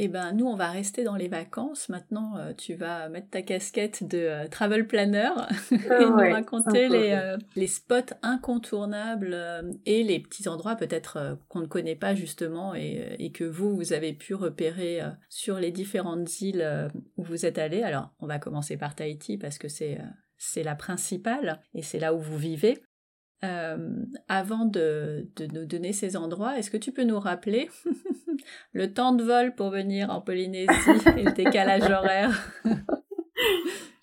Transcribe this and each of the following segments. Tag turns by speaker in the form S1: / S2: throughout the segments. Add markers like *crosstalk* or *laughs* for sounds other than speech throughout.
S1: Eh ben, nous, on va rester dans les vacances. Maintenant, euh, tu vas mettre ta casquette de euh, travel planner *laughs* et nous raconter les, euh, les, spots incontournables et les petits endroits peut-être qu'on ne connaît pas justement et, et, que vous, vous avez pu repérer sur les différentes îles où vous êtes allés. Alors, on va commencer par Tahiti parce que c'est c'est la principale et c'est là où vous vivez. Euh, avant de, de, nous donner ces endroits, est-ce que tu peux nous rappeler *laughs* le temps de vol pour venir en Polynésie et le décalage *laughs* horaire?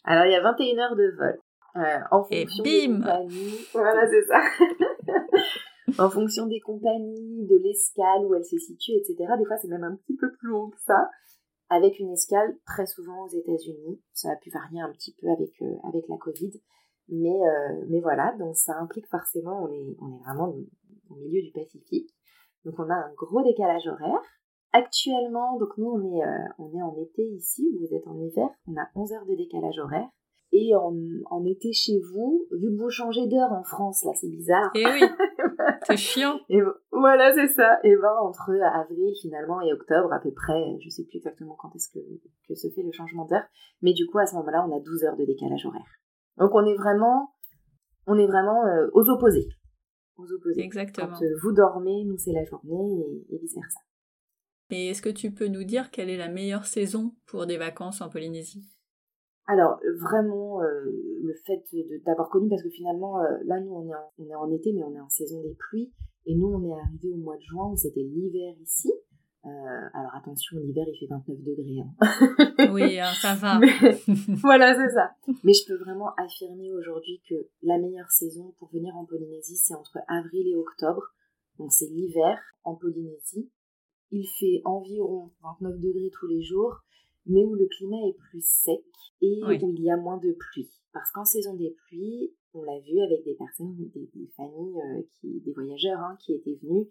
S2: Alors, il y a 21 heures de vol. Euh, en fonction
S1: et bim
S2: des compagnies. Voilà, c'est ça. *laughs* en fonction des compagnies, de l'escale, où elle se situe, etc. Des fois, c'est même un petit peu plus long que ça. Avec une escale très souvent aux États-Unis. Ça a pu varier un petit peu avec, euh, avec la Covid. Mais, euh, mais voilà, donc ça implique forcément, on est, on est vraiment au milieu du Pacifique. Donc on a un gros décalage horaire. Actuellement, donc nous on est, euh, on est en été ici, vous êtes en hiver, on a 11 heures de décalage horaire. Et en, en été chez vous, vu que vous changez d'heure en France, là c'est bizarre.
S1: Eh oui, *laughs* c'est chiant.
S2: Et voilà, c'est ça. Et ben entre avril finalement et octobre à peu près, je sais plus exactement quand est-ce que, que se fait le changement d'heure, mais du coup à ce moment-là on a 12 heures de décalage horaire. Donc on est vraiment, on est vraiment euh, aux opposés. Aux opposés.
S1: Exactement.
S2: Quand euh, vous dormez, nous c'est la journée et, vice versa.
S1: Et est-ce que tu peux nous dire quelle est la meilleure saison pour des vacances en Polynésie?
S2: Alors vraiment euh, le fait d'avoir connu parce que finalement là nous on est, en, on est en été mais on est en saison des pluies et nous on est arrivé au mois de juin où c'était l'hiver ici euh, alors attention, l'hiver il fait 29 degrés.
S1: Hein. *laughs* oui, hein, ça va. *laughs* *laughs*
S2: voilà, c'est ça. Mais je peux vraiment affirmer aujourd'hui que la meilleure saison pour venir en Polynésie, c'est entre avril et octobre. Donc c'est l'hiver en Polynésie. Il fait environ 29 degrés tous les jours, mais où le climat est plus sec et où il y a moins de pluie. Parce qu'en saison des pluies, on l'a vu avec des personnes, des, familles, euh, qui, des voyageurs hein, qui étaient venus,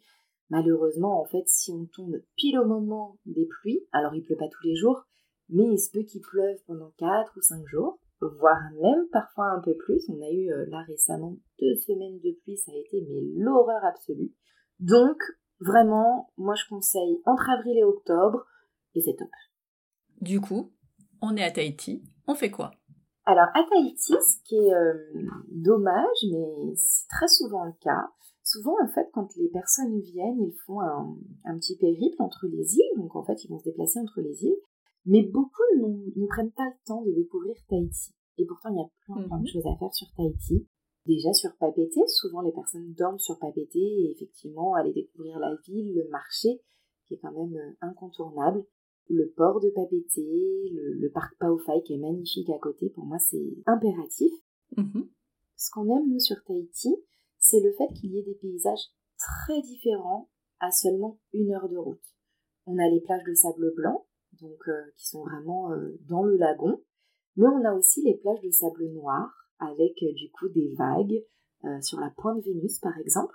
S2: Malheureusement, en fait, si on tombe pile au moment des pluies, alors il pleut pas tous les jours, mais il se peut qu'il pleuve pendant 4 ou 5 jours, voire même parfois un peu plus. On a eu euh, là récemment deux semaines de pluie, ça a été mais l'horreur absolue. Donc, vraiment, moi je conseille entre avril et octobre, et c'est top.
S1: Du coup, on est à Tahiti, on fait quoi?
S2: Alors à Tahiti, ce qui est euh, dommage, mais c'est très souvent le cas, Souvent, en fait, quand les personnes viennent, ils font un, petit périple entre les îles, donc en fait, ils vont se déplacer entre les îles, mais beaucoup ne prennent pas le temps de découvrir Tahiti. Et pourtant, il y a plein, plein de mhm. choses à faire sur Tahiti. Déjà sur Papeete, souvent les personnes dorment sur Papeete et effectivement aller découvrir la ville, le marché, qui est quand même euh, incontournable. Le port de Papeete, le, parc Paofai qui est magnifique à côté, pour moi c'est impératif. Mhm. Ce qu'on aime nous sur Tahiti, c'est le fait qu'il y ait des paysages très différents à seulement une heure de route. On a les plages de sable blanc, donc euh, qui sont vraiment euh, dans le lagon, mais on a aussi les plages de sable noir avec euh, du coup des vagues sur la pointe Vénus par exemple,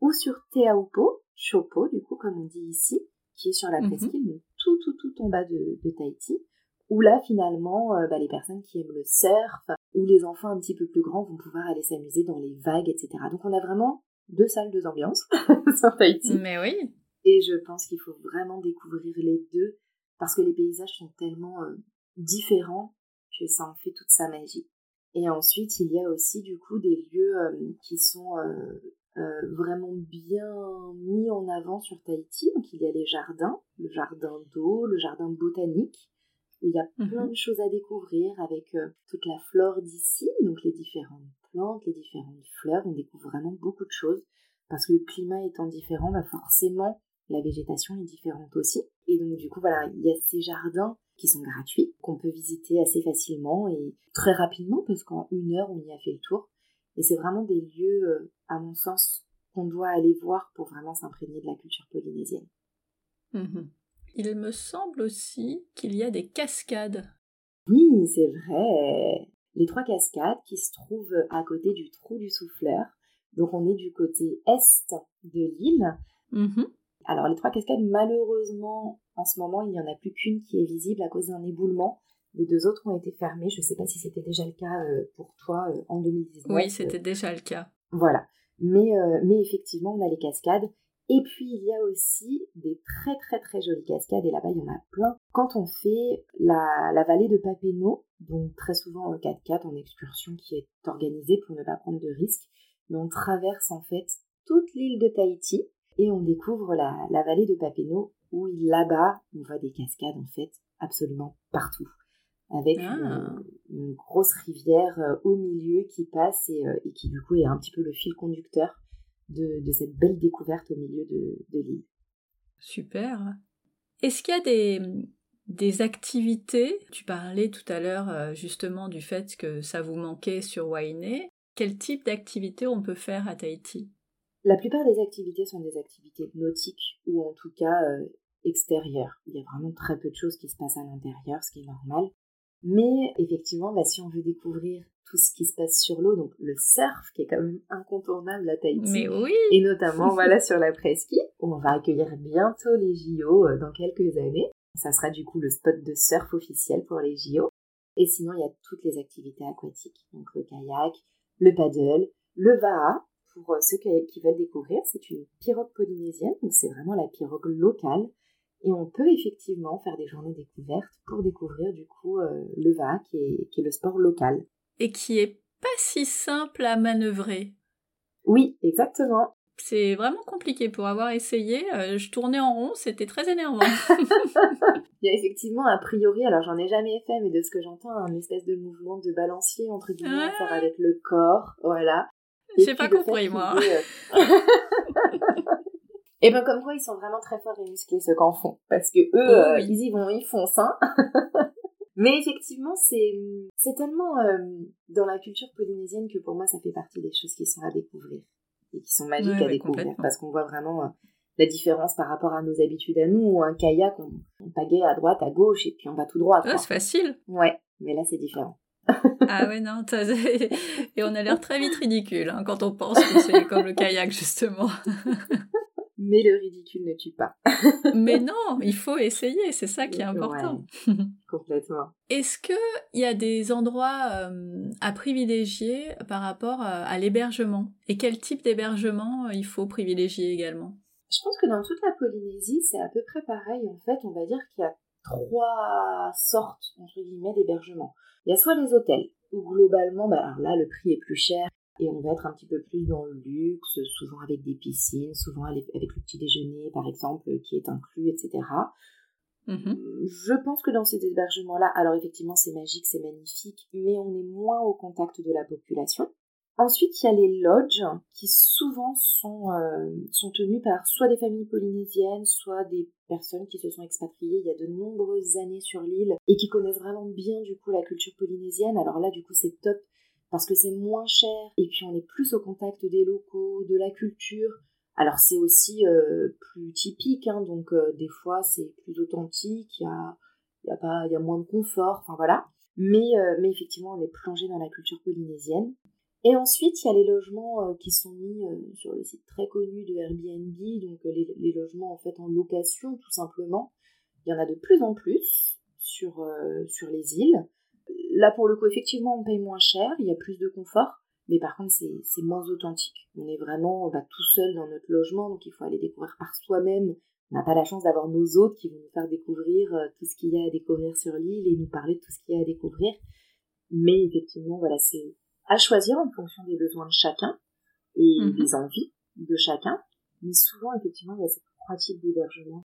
S2: ou sur Teaupo, Chopo du coup comme on dit ici, qui est sur la mhm. presqu'île, tout tout tout en bas de, de Tahiti, où là finalement bah, les personnes qui aiment le surf où les enfants un petit peu plus grands vont pouvoir aller s'amuser dans les vagues, etc. Donc on a vraiment deux salles, deux ambiances *laughs* sur Tahiti.
S1: Mais oui.
S2: Et je pense qu'il faut vraiment découvrir les deux parce que les paysages sont tellement euh, différents que ça en fait toute sa magie. Et ensuite, il y a aussi du coup des lieux euh, qui sont euh, vraiment bien mis en avant sur Tahiti. Donc il y a les jardins, le jardin d'eau, le jardin botanique, il y a plein mhm. de choses à découvrir avec euh, toute la flore d'ici, donc les différentes plantes, les différentes fleurs. On découvre vraiment beaucoup de choses parce que le climat étant différent, bah forcément la végétation est différente aussi. Et donc du coup voilà, il y a ces jardins qui sont gratuits, qu'on peut visiter assez facilement et très rapidement parce qu'en une heure on y a fait le tour. Et c'est vraiment des lieux, euh, à mon sens, qu'on doit aller voir pour vraiment s'imprégner de la culture polynésienne.
S1: Mhm il me semble aussi qu'il y a des cascades.
S2: Oui, c'est vrai. Les trois cascades qui se trouvent à côté du trou du souffleur. Donc on est du côté est de l'île. Mm-hmm. Alors les trois cascades, malheureusement, en ce moment, il n'y en a plus qu'une qui est visible à cause d'un éboulement. Les deux autres ont été fermées. Je ne sais pas si c'était déjà le cas euh, pour toi euh, en 2019.
S1: Oui, c'était déjà le cas.
S2: Voilà. Mais, euh, mais effectivement, on a les cascades Et puis il y a aussi des très très très jolies cascades, et là-bas il y en a plein. Quand on fait la, vallée de Papeno, donc très souvent en 4x4 en excursion qui est organisée pour ne pas prendre de risques, mais on traverse en fait toute l'île de Tahiti et on découvre la, vallée de Papeno où là-bas on voit des cascades en fait absolument partout avec ah. une, grosse rivière euh, au milieu qui passe et, euh, et, qui du coup est un petit peu le fil conducteur de, cette belle découverte au milieu de, l'île.
S1: Super. Est-ce qu'il y a des, des activités? Tu parlais tout à l'heure euh, justement du fait que ça vous manquait sur Wainé. Quel type d'activité on peut faire à Tahiti?
S2: La plupart des activités sont des activités nautiques ou en tout cas euh, extérieures. Il y a vraiment très peu de choses qui se passent à l'intérieur, ce qui est normal. Mais effectivement, bah, si on veut découvrir tout ce qui se passe sur l'eau, donc le surf qui est quand même incontournable à Tahiti.
S1: Mais oui
S2: Et notamment voilà sur la presqu'île, où on va accueillir bientôt les JO euh, dans quelques années. Ça sera du coup le spot de surf officiel pour les JO. Et sinon, il y a toutes les activités aquatiques, donc le kayak, le paddle, le vaha, pour euh, ceux qui veulent découvrir, c'est une pirogue polynésienne, donc c'est vraiment la pirogue locale. Et on peut effectivement faire des journées découvertes pour découvrir du coup euh, le VA qui est, qui est le sport local
S1: et qui est pas si simple à manœuvrer.
S2: Oui, exactement.
S1: C'est vraiment compliqué pour avoir essayé. Euh, je tournais en rond, c'était très énervant. *laughs* *laughs*
S2: Il y a effectivement a priori, alors j'en ai jamais fait, mais de ce que j'entends, un espèce de mouvement de balancier entre guillemets à faire avec le corps, voilà.
S1: J'ai pas compris moi. *laughs*
S2: Et ben comme quoi ils sont vraiment très forts et musclés ceux qu'en font, parce que eux, oh euh, ils y vont, ils foncent, hein. *laughs* Mais effectivement, c'est c'est tellement euh, dans la culture polynésienne que pour moi, ça fait partie des choses qui sont à découvrir et qui sont magiques à découvrir parce qu'on voit vraiment euh, la différence par rapport à nos habitudes à nous. Ou un kayak, on, on pagaie à droite, à gauche et puis on va tout droit.
S1: c'est facile.
S2: Ouais, mais là, c'est différent. *laughs*
S1: ah ouais, non, et on a l'air très vite ridicule hein, quand on pense que c'est comme le kayak, justement. *laughs*
S2: mais le ridicule ne tue pas. *laughs*
S1: mais non, il faut essayer, c'est ça qui est important. *laughs*
S2: complètement.
S1: Est-ce qu'il y a des endroits euh, à privilégier par rapport à, l'hébergement? Et quel type d'hébergement euh, il faut privilégier également?
S2: Je pense que dans toute la Polynésie, c'est à peu près pareil. En fait, on va dire qu'il y a trois sortes, entre guillemets, d'hébergement. Il y a soit les hôtels, où globalement, bah, alors là, le prix est plus cher, et on va être un petit peu plus dans le luxe, souvent avec des piscines, souvent avec le petit déjeuner par exemple qui est inclus, etc. Mm-hmm. Je pense que dans ces hébergements-là, alors effectivement c'est magique, c'est magnifique, mais on est moins au contact de la population. Ensuite, il y a les lodges qui souvent sont, euh, sont tenus par soit des familles polynésiennes, soit des personnes qui se sont expatriées il y a de nombreuses années sur l'île et qui connaissent vraiment bien du coup la culture polynésienne. Alors là, du coup, c'est top parce que c'est moins cher et puis on est plus au contact des locaux, de la culture. Alors c'est aussi euh, plus typique, hein, donc euh, des fois c'est plus authentique, il y a, moins de confort, enfin voilà. Mais, euh, mais effectivement on est plongé dans la culture polynésienne. Et ensuite il y a les logements qui sont mis sur le site très connu de Airbnb, donc les, logements en fait en location tout simplement. Il y en a de plus en plus sur les îles. Là, pour le coup, effectivement, on paye moins cher, il y a plus de confort, mais par contre, c'est moins authentique. On est vraiment bah, tout seul dans notre logement, donc il faut aller découvrir par soi-même. On n'a pas la chance d'avoir nos hôtes qui vont nous faire découvrir euh, tout ce qu'il y a à découvrir sur l'île et nous parler de tout ce qu'il y a à découvrir. Mais effectivement, voilà, c'est à choisir en fonction des besoins de chacun et mhm. des envies de chacun. Mais souvent, effectivement, il y a trois types d'hébergement.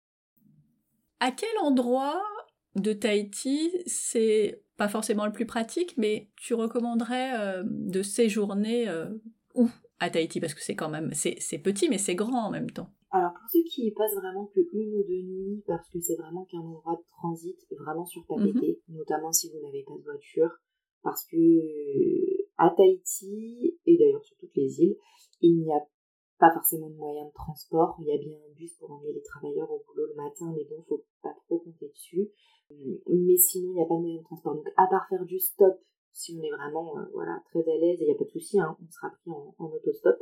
S1: À quel endroit de Tahiti, c'est pas forcément le plus pratique, mais tu recommanderais euh, de séjourner euh, où? À Tahiti Parce que c'est quand même, c'est petit, mais c'est grand en même temps.
S2: Alors pour ceux qui passent vraiment que une ou deux nuits, parce que c'est vraiment qu'un endroit de transit vraiment sur mhm. notamment si vous n'avez pas de voiture, parce que à Tahiti, et d'ailleurs sur toutes les îles, il n'y a pas forcément de moyens de transport. Il y a bien un bus pour emmener les travailleurs au boulot le matin, mais bon, faut pas trop compter dessus. Mais sinon, il n'y a pas de moyen de transport. Donc, à part faire du stop, si on est vraiment euh, voilà, très à l'aise, il n'y a pas de souci, hein, on sera pris en, en autostop.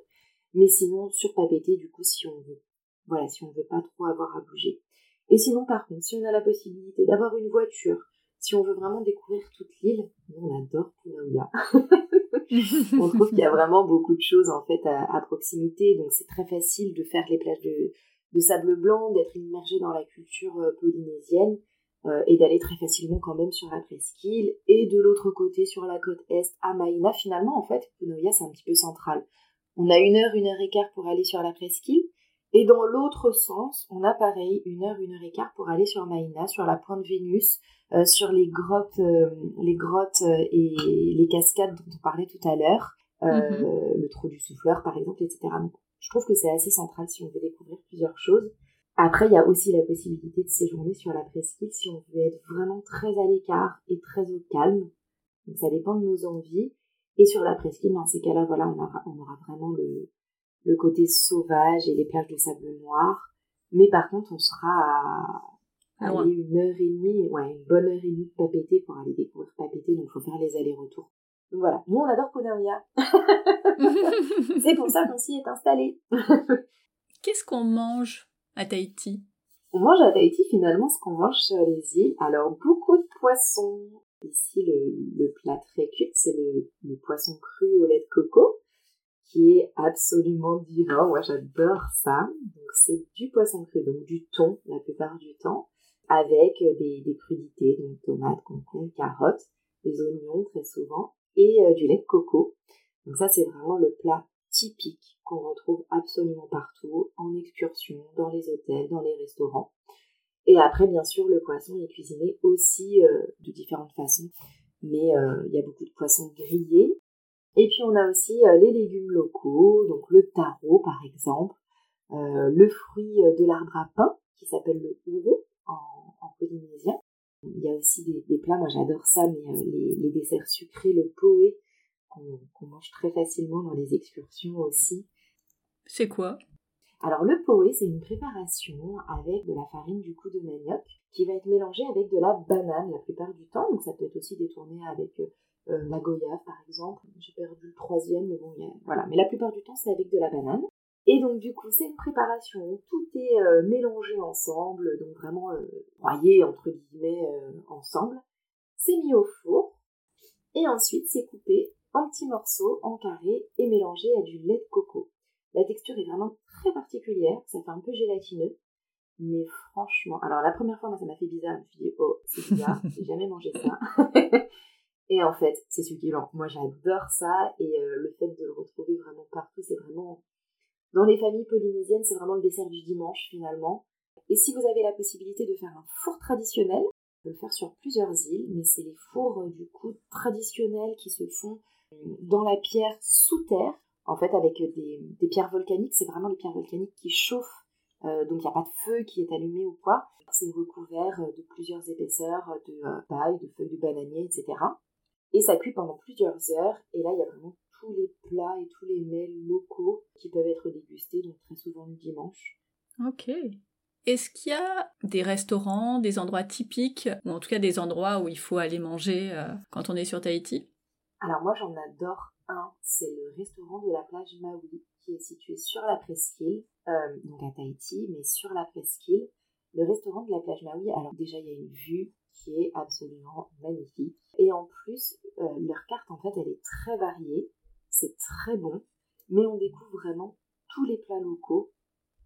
S2: Mais sinon, sur Papeete, du coup, si on veut, voilà, si on veut pas trop avoir à bouger. Et sinon, par contre, si on a la possibilité d'avoir une voiture, Si on veut vraiment découvrir toute l'île, on adore Punauia. *laughs* on trouve qu'il y a vraiment beaucoup de choses en fait à, proximité, donc c'est très facile de faire les plages de, sable blanc, d'être immergé dans la culture euh, polynésienne euh, et d'aller très facilement quand même sur la presqu'île. Et de l'autre côté, sur la côte est, à Maïna, finalement, en fait, Punauia, c'est un petit peu central. On a une heure, une heure et quart pour aller sur la presqu'île. Et dans l'autre sens, on a pareil, une heure, une heure et quart pour aller sur Maïna, sur la pointe Vénus, euh, sur les grottes, les grottes et les cascades dont on parlait tout à l'heure, mm-hmm. le trou du souffleur par exemple, etc. Donc, je trouve que c'est assez central si on veut découvrir plusieurs choses. Après, il y a aussi la possibilité de séjourner sur la presqu'île si on veut être vraiment très à l'écart et très au calme. Donc ça dépend de nos envies. Et sur la presqu'île, dans ces cas-là, voilà, on aura, on aura vraiment le, le côté sauvage et les plages de sable noir. Mais par contre, on sera à, ah une heure et demie, ouais, une bonne heure et demie de Papété pour aller découvrir Papété, donc il faut faire les allers-retours. Donc voilà, nous on adore Konaria. *laughs* c'est pour ça qu'on s'y est installé. *laughs*
S1: Qu'est-ce qu'on mange à Tahiti?
S2: On mange à Tahiti finalement ce qu'on mange sur les îles. Alors beaucoup de poissons. Ici le, plat très culte c'est le, poisson cru au lait de coco qui est absolument divin. Moi j'adore ça. Donc c'est du poisson cru, donc du thon la plupart du temps, avec des, crudités, donc tomates, concombres, carottes, des oignons très souvent et euh, du lait de coco. Donc ça, c'est vraiment le plat typique qu'on retrouve absolument partout, en excursion, dans les hôtels, dans les restaurants. Et après, bien sûr, le poisson est cuisiné aussi euh, de différentes façons, mais euh, il y a beaucoup de poissons grillés. Et puis on a aussi les légumes locaux, donc le taro par exemple, le fruit de l'arbre à pain qui s'appelle le ouro en, en polynésien, il y a aussi des, plats, moi j'adore ça, mais euh, les, desserts sucrés, le poé, qu'on mange très facilement dans les excursions aussi.
S1: C'est quoi?
S2: Alors le poé, c'est une préparation avec de la farine du coup de manioc qui va être mélangée avec de la banane la plupart du temps. Donc ça peut être aussi détourné avec euh, la goyave par exemple. J'ai perdu le troisième, mais bon, voilà. Mais la plupart du temps, c'est avec de la banane. Et donc du coup, c'est une préparation, tout est euh, mélangé ensemble, donc vraiment euh, broyé entre guillemets euh, ensemble. C'est mis au four et ensuite c'est coupé en petits morceaux, en carrés et mélangé à du lait de coco. La texture est vraiment très particulière, ça fait un peu gélatineux, mais franchement, alors la première fois, moi ça m'a fait bizarre, je me suis dit oh c'est bizarre, j'ai jamais mangé ça. *laughs* et en fait, c'est succulent. Moi j'adore ça et le fait de le retrouver vraiment partout, c'est vraiment dans les familles polynésiennes, c'est vraiment le dessert du dimanche finalement. Et si vous avez la possibilité de faire un four traditionnel, on peut le faire sur plusieurs îles, mais c'est les fours euh, du coup traditionnels qui se font euh, dans la pierre sous terre, en fait avec des, pierres volcaniques. C'est vraiment les pierres volcaniques qui chauffent, euh, donc il n'y a pas de feu qui est allumé ou quoi. C'est recouvert de plusieurs épaisseurs de paille, de feuilles de bananier, etc. Et ça cuit pendant plusieurs heures, et là il y a vraiment tous les plats et tous les mets locaux qui peuvent être dégustés, donc très souvent le dimanche.
S1: Ok. Est-ce qu'il y a des restaurants, des endroits typiques, ou en tout cas des endroits où il faut aller manger euh, quand on est sur Tahiti?
S2: Alors moi j'en adore un, c'est le restaurant de la plage Maui, qui est situé sur la presqu'île, euh, donc à Tahiti, mais sur la presqu'île. Le restaurant de la plage Maui, alors déjà il y a une vue qui est absolument magnifique. Et en plus, euh, leur carte en fait elle est très variée c'est très bon, mais on découvre vraiment tous les plats locaux.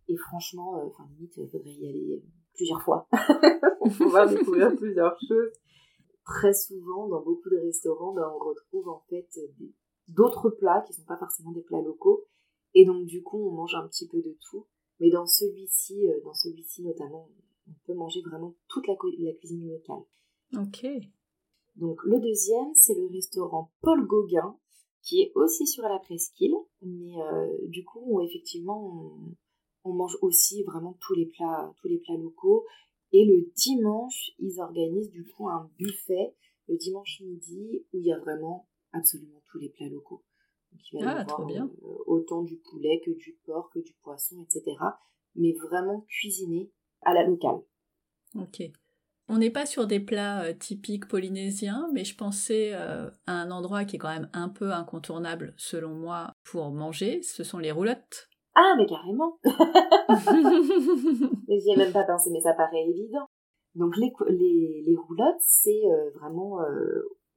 S2: Et franchement, euh, enfin, limite, il faudrait y aller euh, plusieurs fois *laughs* pour pouvoir découvrir *laughs* plusieurs choses. Très souvent, dans beaucoup de restaurants, ben, on retrouve en fait d'autres plats qui ne sont pas forcément des plats locaux. Et donc, du coup, on mange un petit peu de tout. Mais dans celui-ci, euh, dans celui-ci notamment, on peut manger vraiment toute la, la cuisine locale.
S1: Ok.
S2: Donc, le deuxième, c'est le restaurant Paul Gauguin, qui est aussi sur la presqu'île, mais euh, du coup, où effectivement, on, mange aussi vraiment tous les plats, tous les plats locaux. Et le dimanche, ils organisent du coup un buffet le dimanche midi où il y a vraiment absolument tous les plats locaux.
S1: Donc, il va y ah, avoir bien.
S2: Euh, autant du poulet que du porc, que du poisson, etc. Mais vraiment cuisiné à la locale.
S1: Ok. On n'est pas sur des plats euh, typiques polynésiens, mais je pensais euh, à un endroit qui est quand même un peu incontournable selon moi pour manger, ce sont les roulottes.
S2: Ah, mais carrément *laughs* J'y ai même pas pensé, mais ça paraît évident. Donc les, les, les roulottes, c'est vraiment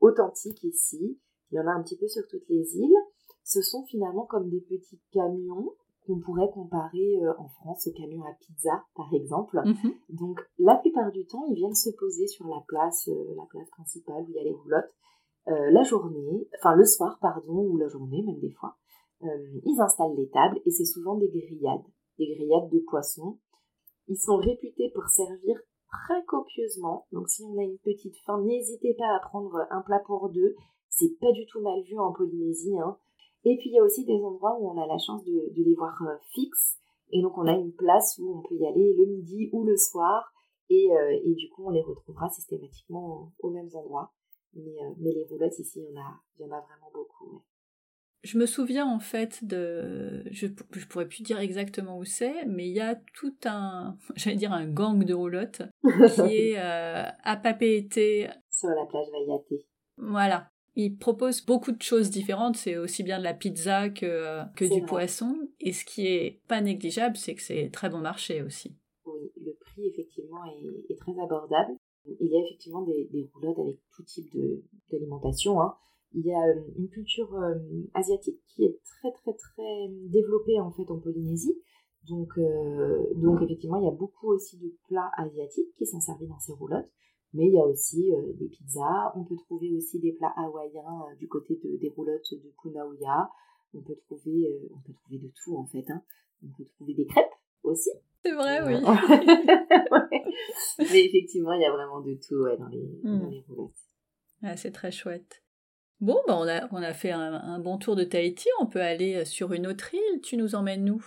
S2: authentique ici. Il y en a un petit peu sur toutes les îles. Ce sont finalement comme des petits camions qu'on pourrait comparer euh, en France aux camions à pizza, par exemple. Mhm. Donc, la plupart du temps, ils viennent se poser sur la place, euh, la place principale où il y a les roulottes, euh, la journée, enfin le soir, pardon, ou la journée, même des fois. ils installent les tables et c'est souvent des grillades, des grillades de poissons. Ils sont réputés pour servir très copieusement. Donc, si on a une petite faim, n'hésitez pas à prendre un plat pour deux. C'est pas du tout mal vu en Polynésie. Hein. Et puis il y a aussi des endroits où on a la chance de, les voir euh, fixes. Et donc on a une place où on peut y aller le midi ou le soir. Et, euh, du coup on les retrouvera systématiquement aux mêmes endroits. Mais, euh, les roulottes ici, il y en a, il y en a vraiment beaucoup.
S1: Je me souviens en fait de, je, je pourrais plus dire exactement où c'est, mais il y a tout un, *laughs* j'allais dire un gang de roulottes *laughs* qui est à Papeete.
S2: Sur la plage Vaiate.
S1: Voilà, il propose beaucoup de choses différentes, c'est aussi bien de la pizza que, euh, que du poisson. Et ce qui est pas négligeable, c'est que c'est très bon marché aussi.
S2: Oui, le prix effectivement est, très abordable. Il y a effectivement des, roulottes avec tout type d'alimentation. Hein. Il y a euh, une culture euh, asiatique qui est très très très développée en fait en Polynésie. Donc, donc effectivement, il y a beaucoup aussi de plats asiatiques qui sont servis dans ces roulottes. Mais il y a aussi euh, des pizzas. On peut trouver aussi des plats hawaïens euh, du côté de, des roulottes de Punauia. On peut trouver, euh, on peut trouver de tout en fait. Hein. On peut trouver des crêpes aussi.
S1: C'est vrai, oui. *laughs* *laughs*
S2: Mais effectivement, il y a vraiment de tout dans, les, les, roulottes.
S1: Ah, c'est très chouette. Bon, bah on, a, on a fait un, un, bon tour de Tahiti. On peut aller sur une autre île. Tu nous emmènes nous